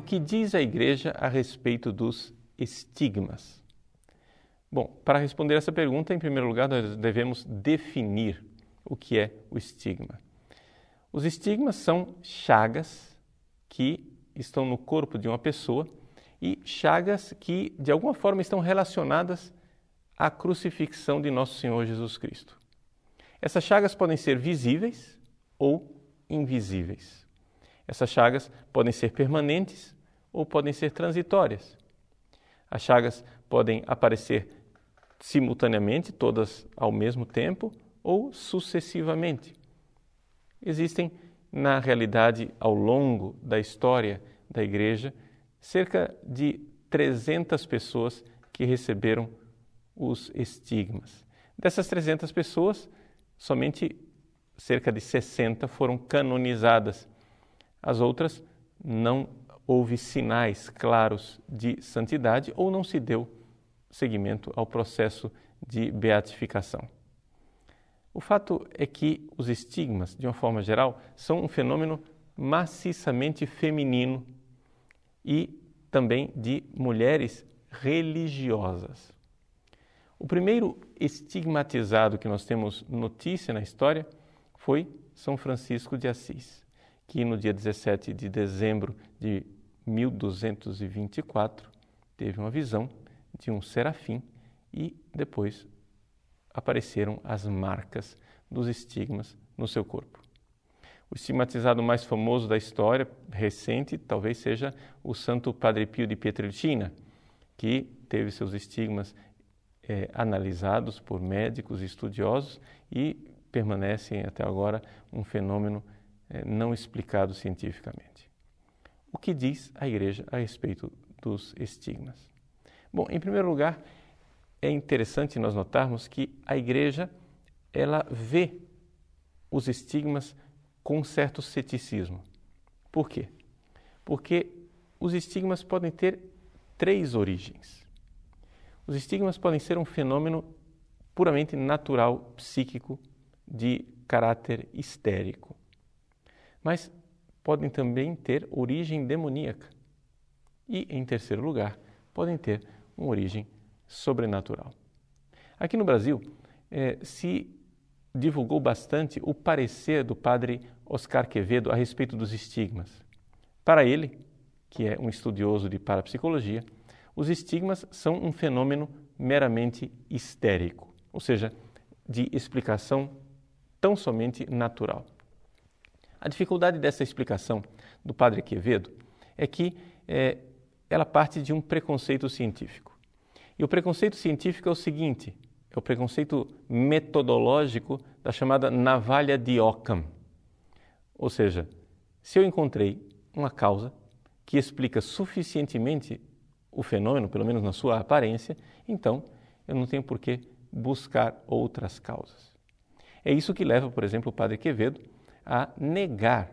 o que diz a igreja a respeito dos estigmas? Bom, para responder essa pergunta, em primeiro lugar, nós devemos definir o que é o estigma. Os estigmas são chagas que estão no corpo de uma pessoa e chagas que, de alguma forma, estão relacionadas à crucifixão de Nosso Senhor Jesus Cristo. Essas chagas podem ser visíveis ou invisíveis. Essas chagas podem ser permanentes ou podem ser transitórias. As chagas podem aparecer simultaneamente, todas ao mesmo tempo, ou sucessivamente. Existem, na realidade, ao longo da história da Igreja, cerca de 300 pessoas que receberam os estigmas. Dessas 300 pessoas, somente cerca de 60 foram canonizadas. As outras não houve sinais claros de santidade ou não se deu seguimento ao processo de beatificação. O fato é que os estigmas, de uma forma geral, são um fenômeno maciçamente feminino e também de mulheres religiosas. O primeiro estigmatizado que nós temos notícia na história foi São Francisco de Assis, que no dia 17 de dezembro de 1224 teve uma visão de um serafim e depois apareceram as marcas dos estigmas no seu corpo. O estigmatizado mais famoso da história recente talvez seja o Santo Padre Pio de Pietrelcina, que teve seus estigmas é, analisados por médicos e estudiosos e permanecem até agora um fenômeno é, não explicado cientificamente. O que diz a Igreja a respeito dos estigmas? Bom, em primeiro lugar, é interessante nós notarmos que a Igreja ela vê os estigmas com um certo ceticismo. Por quê? Porque os estigmas podem ter três origens. Os estigmas podem ser um fenômeno puramente natural, psíquico, de caráter histérico. Mas podem também ter origem demoníaca. E, em terceiro lugar, podem ter uma origem sobrenatural. Aqui no Brasil, eh, se divulgou bastante o parecer do padre Oscar Quevedo a respeito dos estigmas. Para ele, que é um estudioso de parapsicologia, os estigmas são um fenômeno meramente histérico, ou seja, de explicação tão somente natural. A dificuldade dessa explicação do padre Quevedo é que é, ela parte de um preconceito científico. E o preconceito científico é o seguinte: é o preconceito metodológico da chamada navalha de Occam. Ou seja, se eu encontrei uma causa que explica suficientemente o fenômeno, pelo menos na sua aparência, então eu não tenho por que buscar outras causas. É isso que leva, por exemplo, o padre Quevedo a negar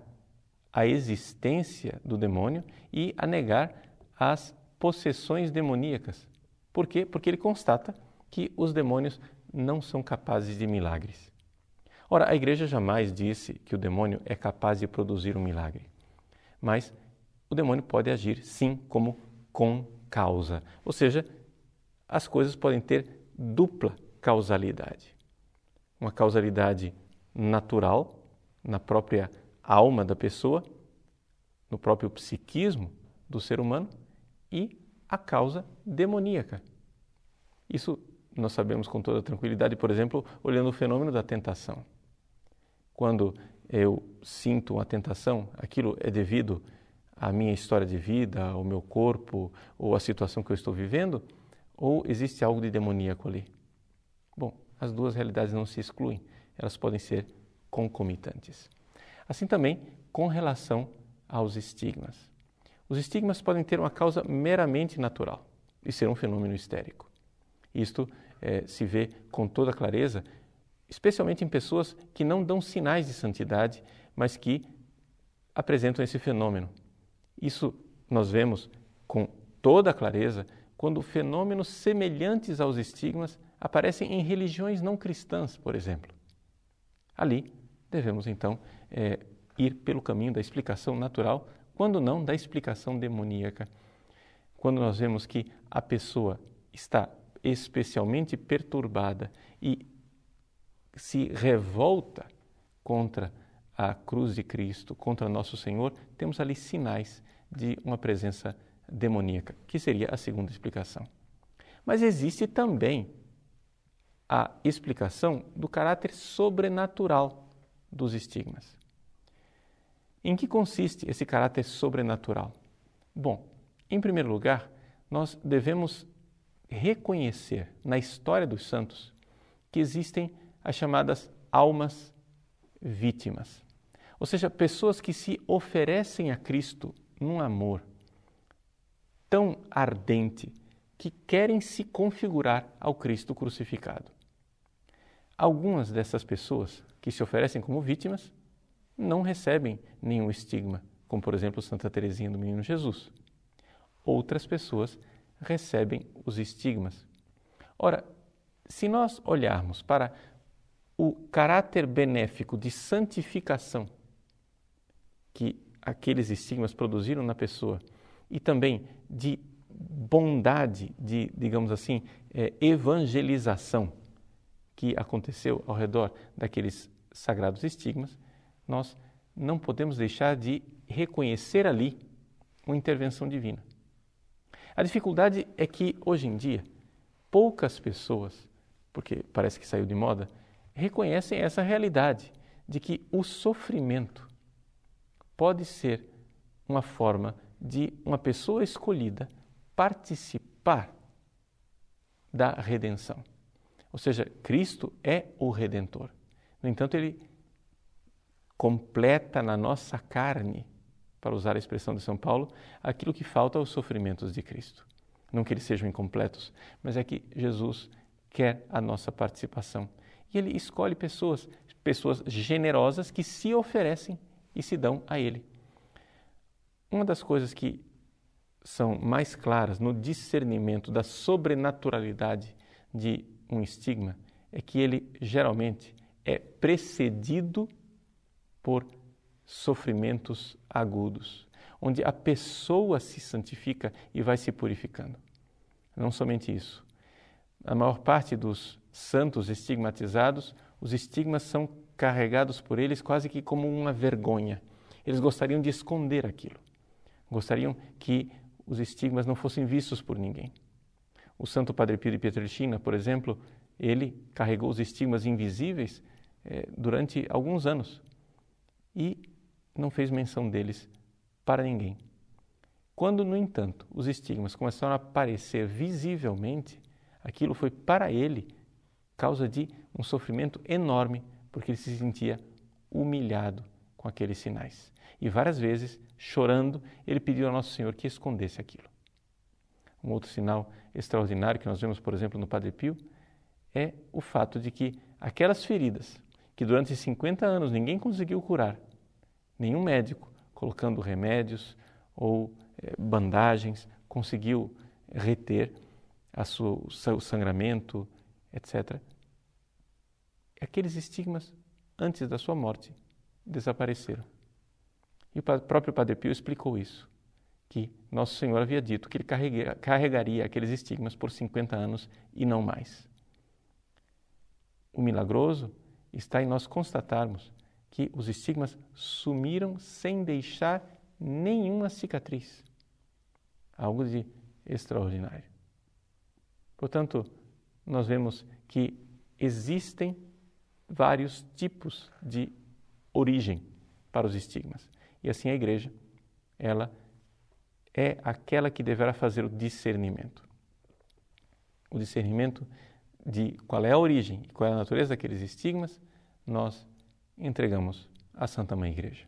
a existência do demônio e a negar as possessões demoníacas. Por quê? Porque ele constata que os demônios não são capazes de milagres. Ora, a igreja jamais disse que o demônio é capaz de produzir um milagre, mas o demônio pode agir sim como com causa, ou seja, as coisas podem ter dupla causalidade. Uma causalidade natural, na própria alma da pessoa, no próprio psiquismo do ser humano, e a causa demoníaca. Isso nós sabemos com toda tranquilidade, por exemplo, olhando o fenômeno da tentação. Quando eu sinto uma tentação, aquilo é devido à minha história de vida, ao meu corpo ou à situação que eu estou vivendo, ou existe algo de demoníaco ali? Bom, as duas realidades não se excluem, elas podem ser concomitantes. Assim também com relação aos estigmas. Os estigmas podem ter uma causa meramente natural e ser um fenômeno histérico. Isto é, se vê com toda clareza, especialmente em pessoas que não dão sinais de santidade, mas que apresentam esse fenômeno. Isso nós vemos com toda clareza quando fenômenos semelhantes aos estigmas aparecem em religiões não cristãs, por exemplo. Ali devemos então é, ir pelo caminho da explicação natural, quando não da explicação demoníaca. Quando nós vemos que a pessoa está especialmente perturbada e se revolta contra a cruz de Cristo, contra nosso Senhor, temos ali sinais de uma presença demoníaca, que seria a segunda explicação. Mas existe também a explicação do caráter sobrenatural dos estigmas. Em que consiste esse caráter sobrenatural? Bom, em primeiro lugar, nós devemos reconhecer na história dos santos que existem as chamadas almas vítimas. Ou seja, pessoas que se oferecem a Cristo num amor tão ardente que querem se configurar ao Cristo crucificado. Algumas dessas pessoas que se oferecem como vítimas não recebem nenhum estigma, como por exemplo Santa Teresinha do Menino Jesus. Outras pessoas recebem os estigmas. Ora, se nós olharmos para o caráter benéfico de santificação que aqueles estigmas produziram na pessoa e também de bondade, de, digamos assim, é, evangelização que aconteceu ao redor daqueles sagrados estigmas, nós não podemos deixar de reconhecer ali uma intervenção divina. A dificuldade é que, hoje em dia, poucas pessoas, porque parece que saiu de moda, reconhecem essa realidade de que o sofrimento pode ser uma forma de uma pessoa escolhida participar da redenção. Ou seja, Cristo é o redentor. No entanto, ele completa na nossa carne, para usar a expressão de São Paulo, aquilo que falta aos sofrimentos de Cristo. Não que eles sejam incompletos, mas é que Jesus quer a nossa participação. E ele escolhe pessoas, pessoas generosas que se oferecem e se dão a ele. Uma das coisas que são mais claras no discernimento da sobrenaturalidade de um estigma é que ele geralmente é precedido por sofrimentos agudos, onde a pessoa se santifica e vai se purificando. Não somente isso. A maior parte dos santos estigmatizados, os estigmas são carregados por eles quase que como uma vergonha. Eles gostariam de esconder aquilo. Gostariam que os estigmas não fossem vistos por ninguém. O Santo Padre Pio de Pietrelcina, por exemplo, ele carregou os estigmas invisíveis eh, durante alguns anos e não fez menção deles para ninguém. Quando, no entanto, os estigmas começaram a aparecer visivelmente, aquilo foi para ele causa de um sofrimento enorme, porque ele se sentia humilhado com aqueles sinais. E várias vezes, chorando, ele pediu ao Nosso Senhor que escondesse aquilo. Um outro sinal extraordinário que nós vemos, por exemplo, no Padre Pio, é o fato de que aquelas feridas que durante 50 anos ninguém conseguiu curar, nenhum médico, colocando remédios ou eh, bandagens, conseguiu reter sua, o sangramento, etc. Aqueles estigmas, antes da sua morte, desapareceram. E o próprio Padre Pio explicou isso, que Nosso Senhor havia dito que ele carregaria aqueles estigmas por 50 anos e não mais. O milagroso está em nós constatarmos que os estigmas sumiram sem deixar nenhuma cicatriz. Algo de extraordinário. Portanto, nós vemos que existem vários tipos de origem para os estigmas. E assim a igreja, ela é aquela que deverá fazer o discernimento. O discernimento de qual é a origem e qual é a natureza daqueles estigmas, nós entregamos à Santa Mãe Igreja.